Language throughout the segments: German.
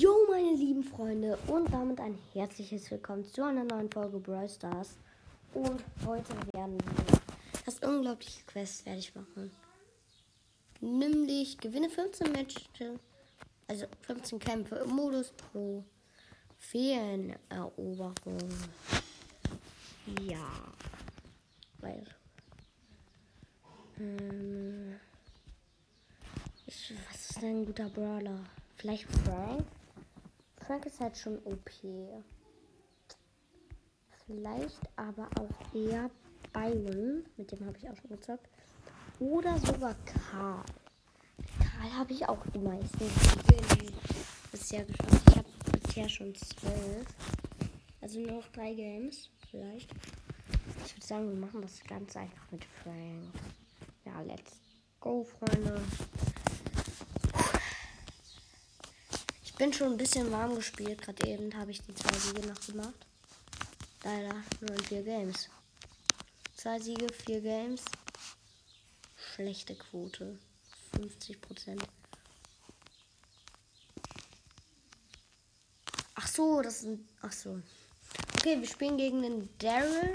Jo, meine lieben Freunde, und damit ein herzliches Willkommen zu einer neuen Folge Brawl Stars. Und heute werden wir das unglaubliche Quest fertig machen. Nämlich gewinne 15 Matches, also 15 Kämpfe im Modus Pro. Feeneroberung. Ja. Weil. Ähm, ich, was ist denn ein guter Brawler? Vielleicht Frank? Frank ist halt schon OP. Vielleicht aber auch eher Byron. Mit dem habe ich auch schon gezockt. Oder sogar Karl. Karl habe ich auch die meisten bisher geschafft. Ich habe bisher schon zwölf. Also nur noch drei Games. Vielleicht. Ich würde sagen, wir machen das Ganze einfach mit Frank. Ja, let's go, Freunde. Bin schon ein bisschen warm gespielt. Gerade eben habe ich die zwei Siege noch gemacht. Leider nur in vier Games. Zwei Siege, vier Games. Schlechte Quote. 50 Prozent. Ach so, das sind. Ach so. Okay, wir spielen gegen den Daryl.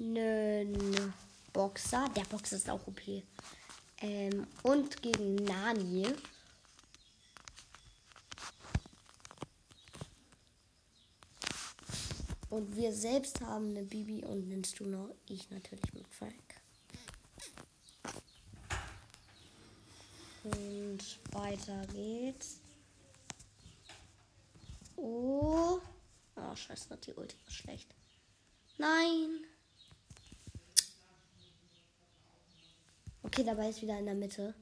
Einen Boxer. Der Boxer ist auch OP. Ähm, und gegen Nani. Und wir selbst haben eine Bibi und nimmst du noch ich natürlich mit Frank. Und weiter geht's. Oh. Oh, scheiße, die Ulti war schlecht. Nein. Okay, dabei ist wieder in der Mitte.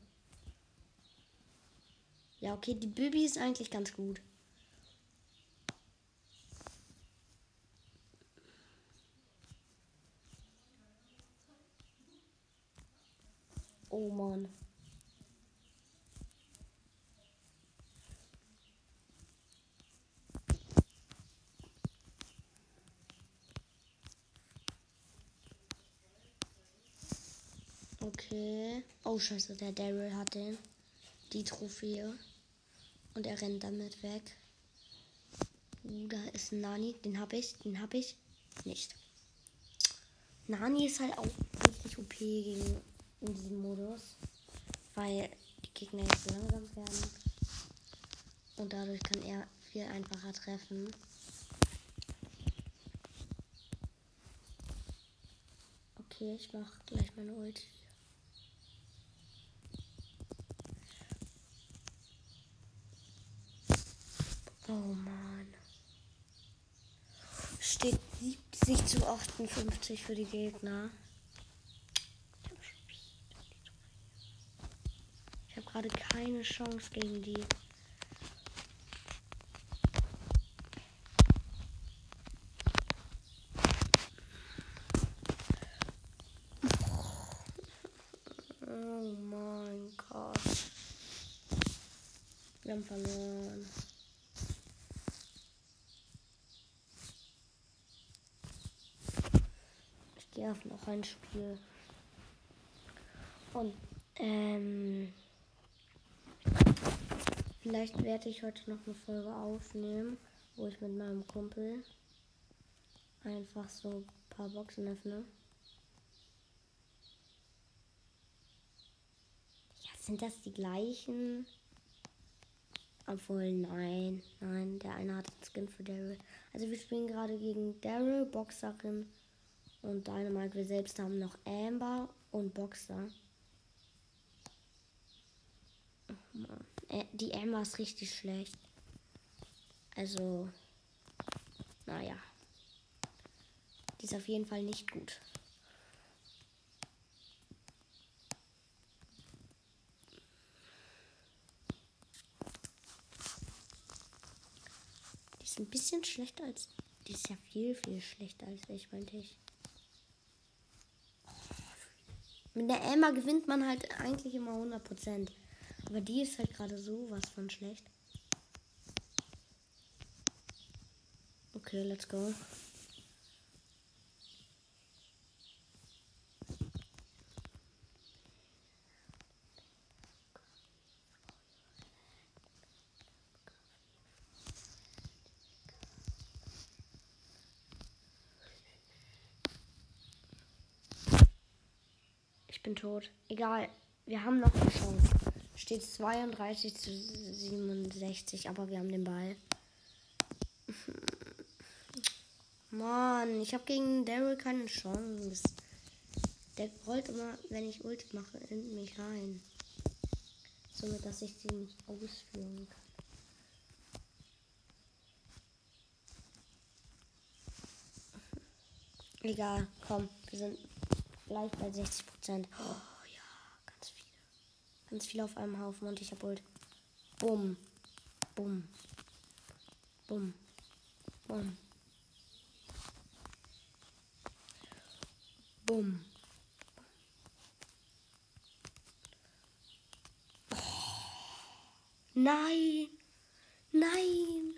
Ja, okay, die Bibi ist eigentlich ganz gut. Oh Mann. Okay. Oh scheiße, der Daryl hat den. Die Trophäe. Und er rennt damit weg. Uh, da ist Nani. Den hab ich. Den hab ich nicht. Nani ist halt auch richtig OP gegen in diesem Modus, weil die Gegner jetzt so langsam werden und dadurch kann er viel einfacher treffen. Okay, ich mach gleich meine Ulti. Oh Mann. Steht 70 zu 58 für die Gegner. Gerade keine Chance gegen die. Oh. Wir haben verloren. Ich gehe auf noch ein Spiel. Und ähm Vielleicht werde ich heute noch eine Folge aufnehmen, wo ich mit meinem Kumpel einfach so ein paar Boxen öffne. Ja, sind das die gleichen? Obwohl, nein, nein, der eine hat einen Skin für Daryl. Also wir spielen gerade gegen Daryl, Boxerin und Dynamite. Wir selbst haben noch Amber und Boxer. Oh Mann. Äh, die Emma ist richtig schlecht. Also, naja. Die ist auf jeden Fall nicht gut. Die ist ein bisschen schlechter als. Die ist ja viel, viel schlechter als ich, meinte ich. Mit der Emma gewinnt man halt eigentlich immer 100%. Aber die ist halt gerade sowas von schlecht. Okay, let's go. Ich bin tot. Egal. Wir haben noch eine Chance. Steht 32 zu 67, aber wir haben den Ball. Mann, ich habe gegen Daryl keine Chance. Der rollt immer, wenn ich Ult mache, in mich rein. Somit, dass ich sie nicht ausführen kann. Egal, komm, wir sind gleich bei 60 Prozent. Oh. Ganz viele auf einem Haufen und ich hab Ult. Bumm. Bumm. Bumm. Bumm. Bumm. Nein. Nein.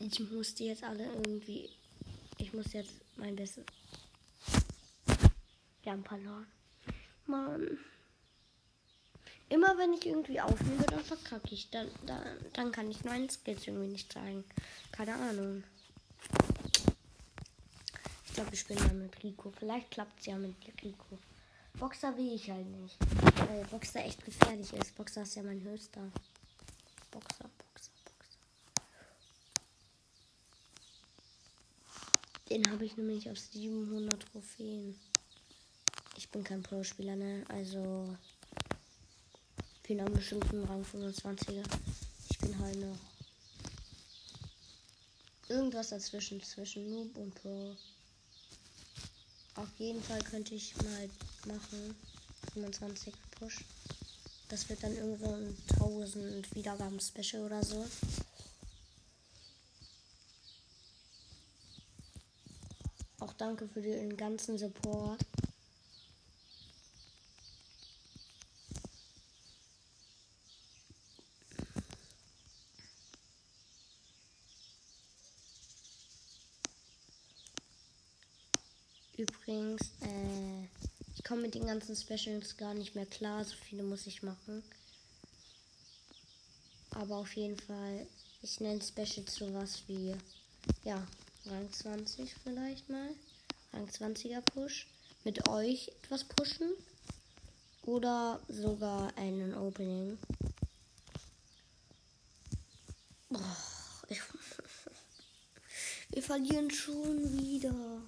Ich muss die jetzt alle irgendwie. Ich muss jetzt mein Bestes. Wir haben verloren. Mann. Immer wenn ich irgendwie aufnehme, dann verkacke ich. Dann, dann, dann kann ich meinen Skills irgendwie nicht zeigen. Keine Ahnung. Ich glaube, ich spiele mal mit Rico. Vielleicht klappt es ja mit Rico. Boxer will ich halt nicht. Weil Boxer echt gefährlich ist. Boxer ist ja mein höchster. Boxer, Boxer, Boxer. Den habe ich nämlich auf 700 Trophäen. Ich bin kein Pro-Spieler, ne? Also. Ich bin am bestimmten Rang 25er. Ich bin halt noch. Irgendwas dazwischen, zwischen Noob und Pro. Auf jeden Fall könnte ich mal machen. 25 Push. Das wird dann irgendwo ein 1000 Wiedergaben Special oder so. Auch danke für den ganzen Support. Übrigens, äh, ich komme mit den ganzen Specials gar nicht mehr klar. So viele muss ich machen. Aber auf jeden Fall, ich nenne Specials sowas wie, ja, Rang 20 vielleicht mal. Rang 20er Push. Mit euch etwas pushen. Oder sogar einen Opening. Boah, ich, wir verlieren schon wieder.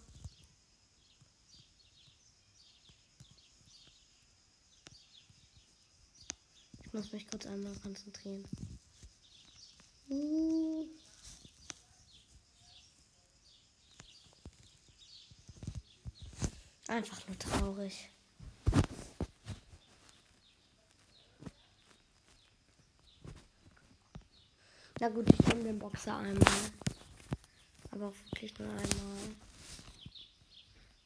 Mich kurz einmal konzentrieren. Uh. Einfach nur traurig. Na gut, ich nehme den Boxer einmal. Aber auch wirklich nur einmal.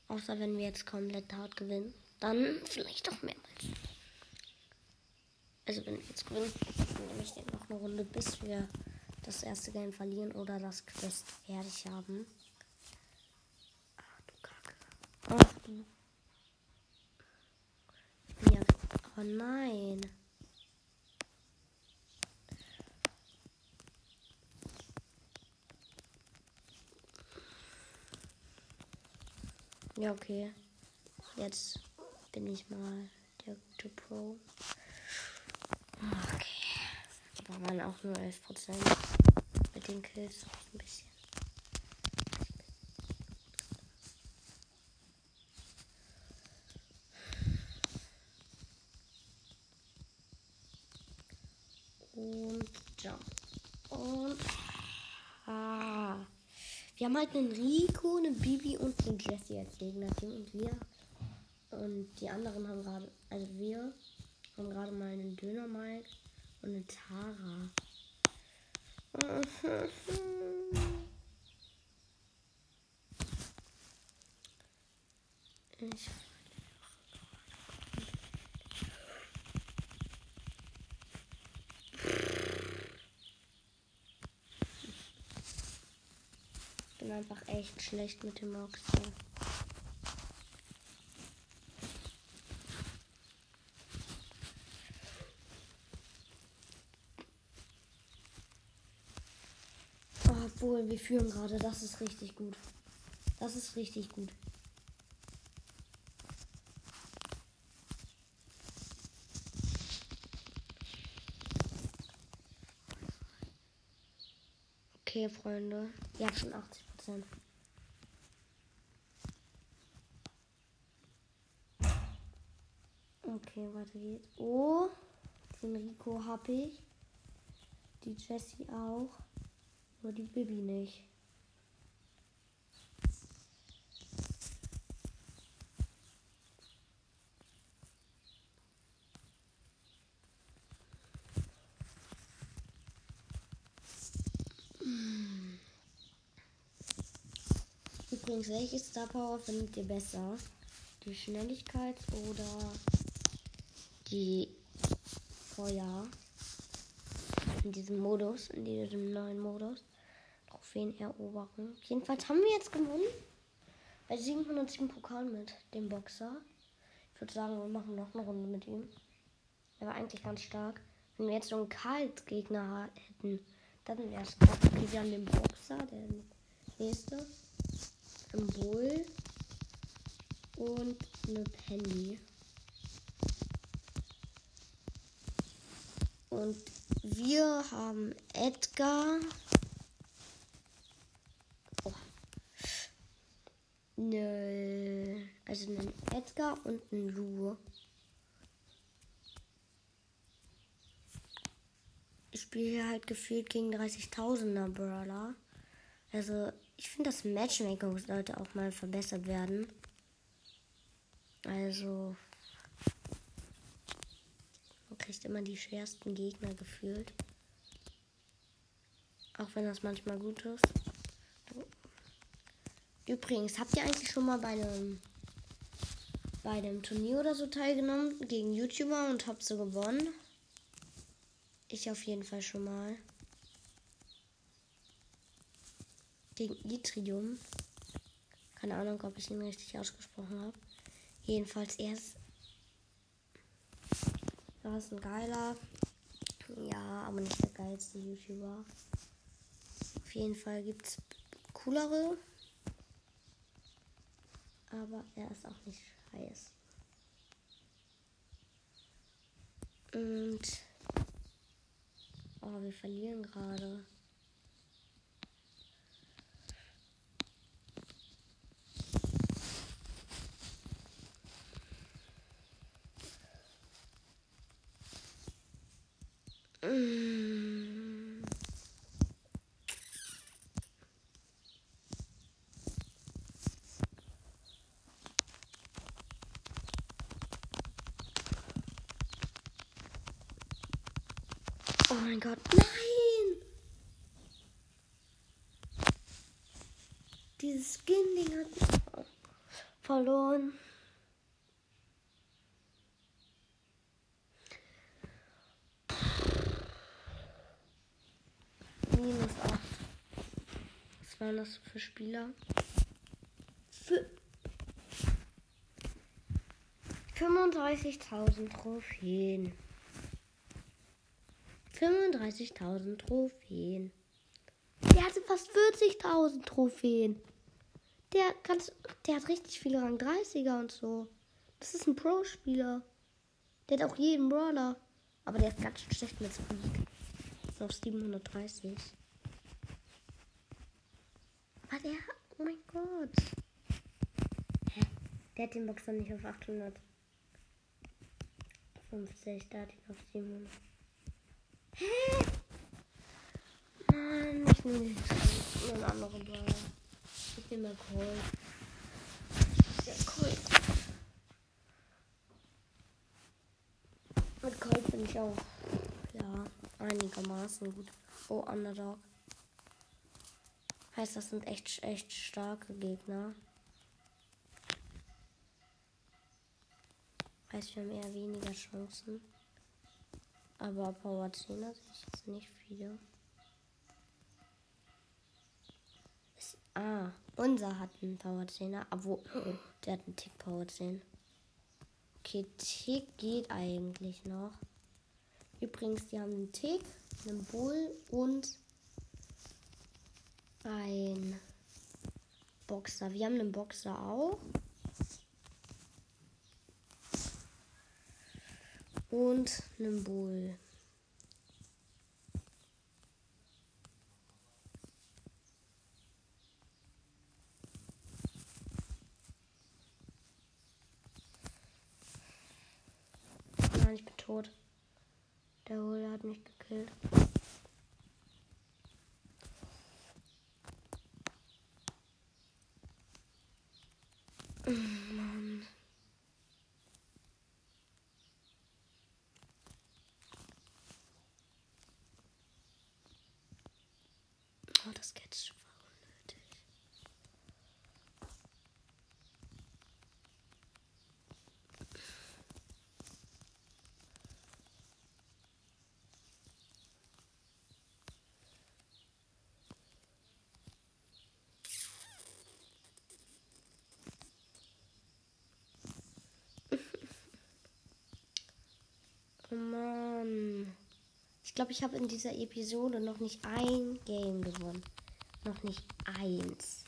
Außer wenn wir jetzt komplett hart gewinnen. Dann vielleicht auch mehrmals. Also wenn wir jetzt gewinnen, dann nehme ich den noch eine Runde, bis wir das erste Game verlieren oder das Quest fertig haben. Ach du Kacke. Ach du. Ich bin ja. Oh nein. Ja, okay. Jetzt bin ich mal der gute Pro. Okay. Da waren auch nur 11 Prozent. Mit den Kills ein bisschen. Und Jump. Und. Ah. Wir haben halt einen Rico, eine Bibi und einen Jesse als Gegnerteam. Und wir. Und die anderen haben gerade. Also wir haben gerade mal einen Döner Mike und eine Tara. Ich bin einfach echt schlecht mit dem Boxen. Obwohl, wir führen gerade. Das ist richtig gut. Das ist richtig gut. Okay, Freunde. Ja, schon 80 Prozent. Okay, weiter geht's. Oh, den Rico hab ich. Die Jessie auch. Nur die Bibi nicht. Übrigens, welche Star Power findet ihr besser? Die Schnelligkeit oder die Feuer? In diesem Modus, in diesem neuen Modus. Trophäeneroberung. Jedenfalls haben wir jetzt gewonnen. Bei 707 Pokal mit dem Boxer. Ich würde sagen, wir machen noch eine Runde mit ihm. Er war eigentlich ganz stark. Wenn wir jetzt so einen Karl-Gegner hätten, dann wäre es krass. Okay, wir haben den Boxer, der nächste. Symbol und eine Penny. Und wir haben Edgar. Ne, also einen Edgar und einen Lu. Ich spiele hier halt gefühlt gegen 30.000er Brawler. Also ich finde, das Matchmaking sollte auch mal verbessert werden. Also, man kriegt immer die schwersten Gegner gefühlt. Auch wenn das manchmal gut ist. Übrigens, habt ihr eigentlich schon mal bei einem, bei einem Turnier oder so teilgenommen gegen YouTuber und habt so gewonnen? Ich auf jeden Fall schon mal. gegen Itrium. Keine Ahnung, ob ich ihn richtig ausgesprochen habe. Jedenfalls er ist. Er ist ein geiler. Ja, aber nicht der geilste YouTuber. Auf jeden Fall gibt es coolere. Aber er ist auch nicht heiß. Und. Oh, wir verlieren gerade. Oh mein Gott, nein! Dieses Skin-Ding hat verloren. Minus 8. Was waren das für Spieler? Für 35.000 Trophäen. 35.000 Trophäen. Der hatte fast 40.000 Trophäen. Der, ganz, der hat richtig viele Rang 30er und so. Das ist ein Pro-Spieler. Der hat auch jeden Brawler. Aber der ist ganz schlecht mit Speed. Auf 730. Aber der, oh mein Gott. Hä? Der hat den Boxer nicht auf 850. Der hat ihn auf 700. Mann, ich nehme einen anderen Ball. Ich nehme Colt. Ja, Colt. Mit Colt bin ich auch, ja, einigermaßen gut. Oh, Underdog. Heißt, das sind echt, echt starke Gegner. Heißt, wir haben eher weniger Chancen. Aber Power 10 sehe ich jetzt nicht viele. Ist, ah, unser hat einen Power 10er, obwohl der hat einen Tick Power 10. Okay, Tick geht eigentlich noch. Übrigens, die haben einen Tick, einen Bull und ein Boxer. Wir haben einen Boxer auch. Und einen Bull. Nein, ich bin tot. Der Bull hat mich gekillt. Mann. Oh, das Catch war unnötig. Oh Mann. Ich glaube, ich habe in dieser Episode noch nicht ein Game gewonnen. Noch nicht eins.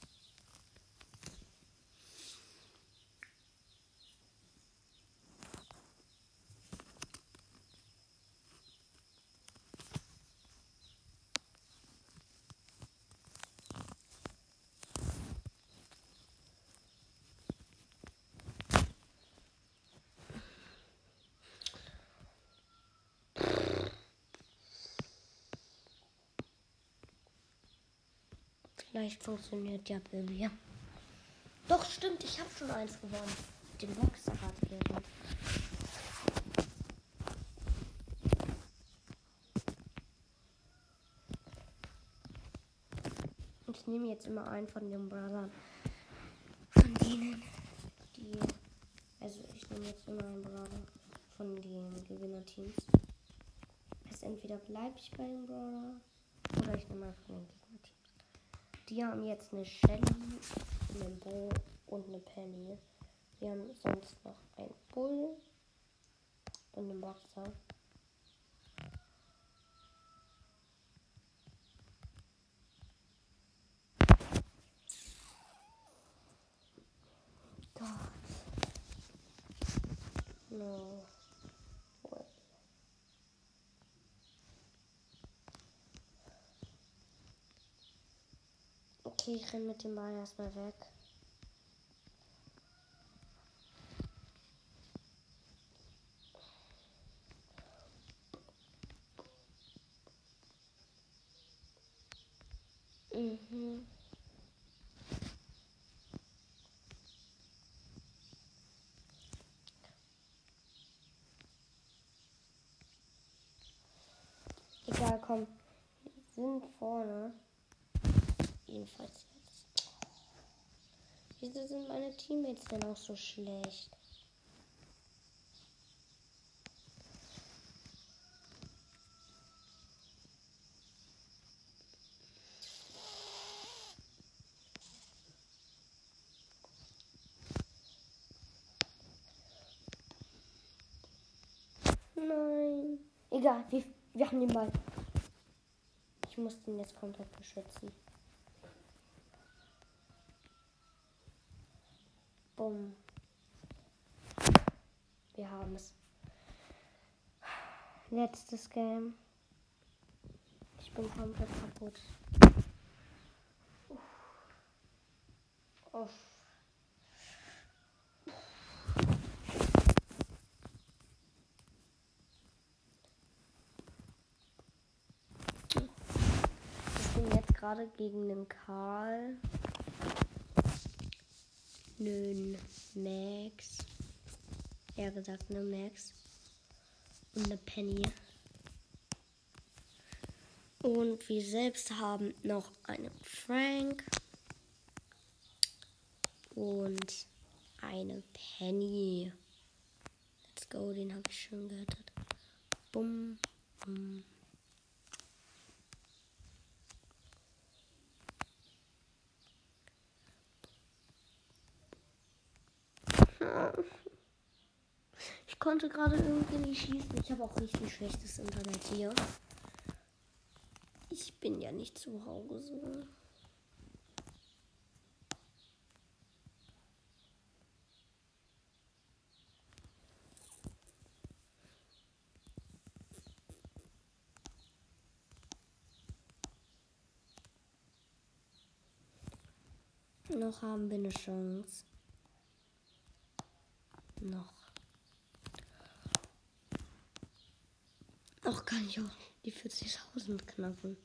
Vielleicht funktioniert ja Baby. Doch, stimmt, ich habe schon eins gewonnen. Mit dem Boxerradfähren. Ich nehme jetzt immer einen von den Brothern. Von denen, die. Also, ich nehme jetzt immer einen Brother von den Gewinnerteams. Also, entweder bleibe ich bei dem Brother oder ich nehme einfach den Gegnerteams. Die haben jetzt eine Shelly, einen Bo und eine Penny. Wir haben sonst noch einen Bull und einen Boxer. Okay, ich renn mit dem Ball erstmal weg. Mhm. Egal, komm. Wir sind vorne. Jedenfalls. Wieso sind meine Teammates denn auch so schlecht? Nein. Egal, wir, wir haben den Ball. Ich muss den jetzt komplett beschützen. Bumm. Wir haben es. Letztes Game. Ich bin komplett kaputt. Uff. Ich bin jetzt gerade gegen den Karl. Einen Max. Ja gesagt, eine Max. Und eine Penny. Und wir selbst haben noch einen Frank. Und eine Penny. Let's go, den habe ich schon gerettet. Bumm, bumm. Ich konnte gerade irgendwie nicht schießen. Ich habe auch richtig schlechtes Internet hier. Ich bin ja nicht zu Hause. Noch haben wir eine Chance. Noch. Auch kann ich auch die 40.000 knacken.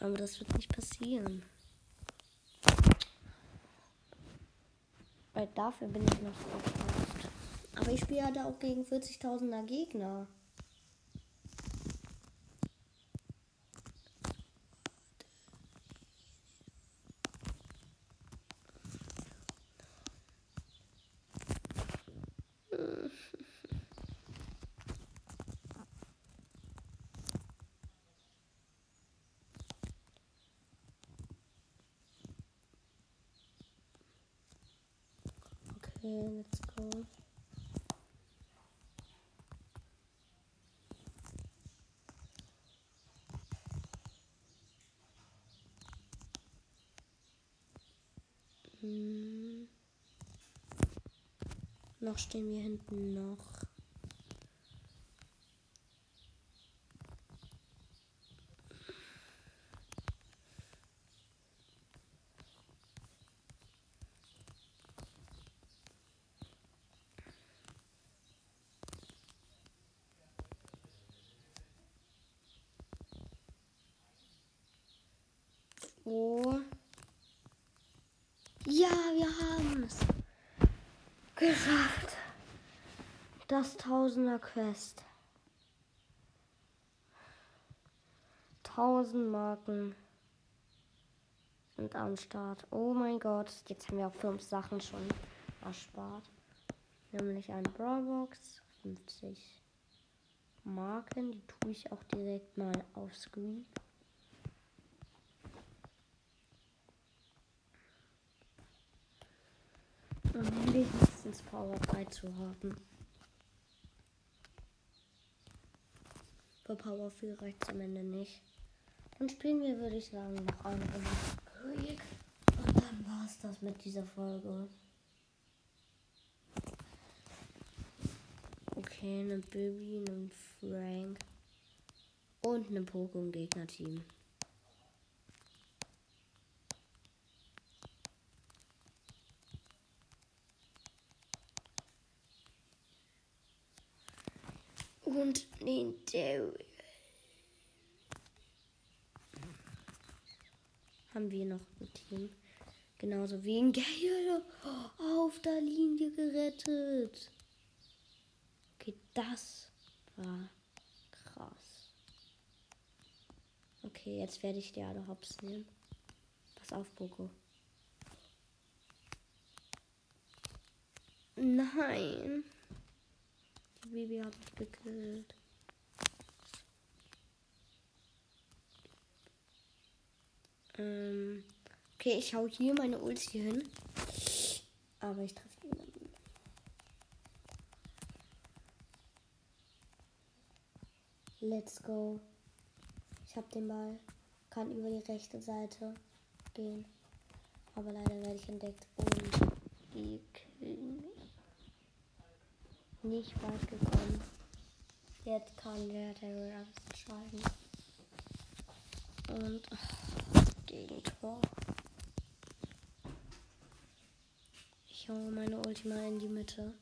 Aber das wird nicht passieren. Weil dafür bin ich noch fast. Aber ich spiele da auch gegen 40.000er Gegner. Okay, let's go. Hm. Noch stehen wir hinten noch. Oh. Ja, wir haben es geschafft. Das Tausender Quest. Tausend Marken sind am Start. Oh mein Gott, jetzt haben wir auch fünf Sachen schon erspart. Nämlich ein Brawlbox, 50 Marken. Die tue ich auch direkt mal auf Screen. Um wenigstens Power 3 zu haben. Für Power 4 reicht es am Ende nicht. Dann spielen wir, würde ich sagen, noch eine Runde Krieg. Und dann war es das mit dieser Folge. Okay, eine Baby, einen Frank und eine Pokémon Gegnerteam. und den Haben wir noch ein Team. Genauso wie ein Gale auf der Linie gerettet. Okay, das war krass. Okay, jetzt werde ich die alle hops nehmen. Pass auf, Boko. Nein. Baby hat mich gekillt. Ähm, okay, ich hau hier meine Ulti hin. Aber ich treffe niemanden. Let's go. Ich hab den Ball. Kann über die rechte Seite gehen. Aber leider werde ich entdeckt. Und die killen mich nicht weit gekommen. Jetzt kann der Terror entscheiden. Und oh, Gegentor. Ich hau meine Ultima in die Mitte.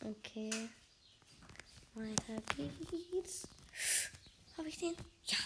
Okay. Weiter geht's. Habe ich den? Ja.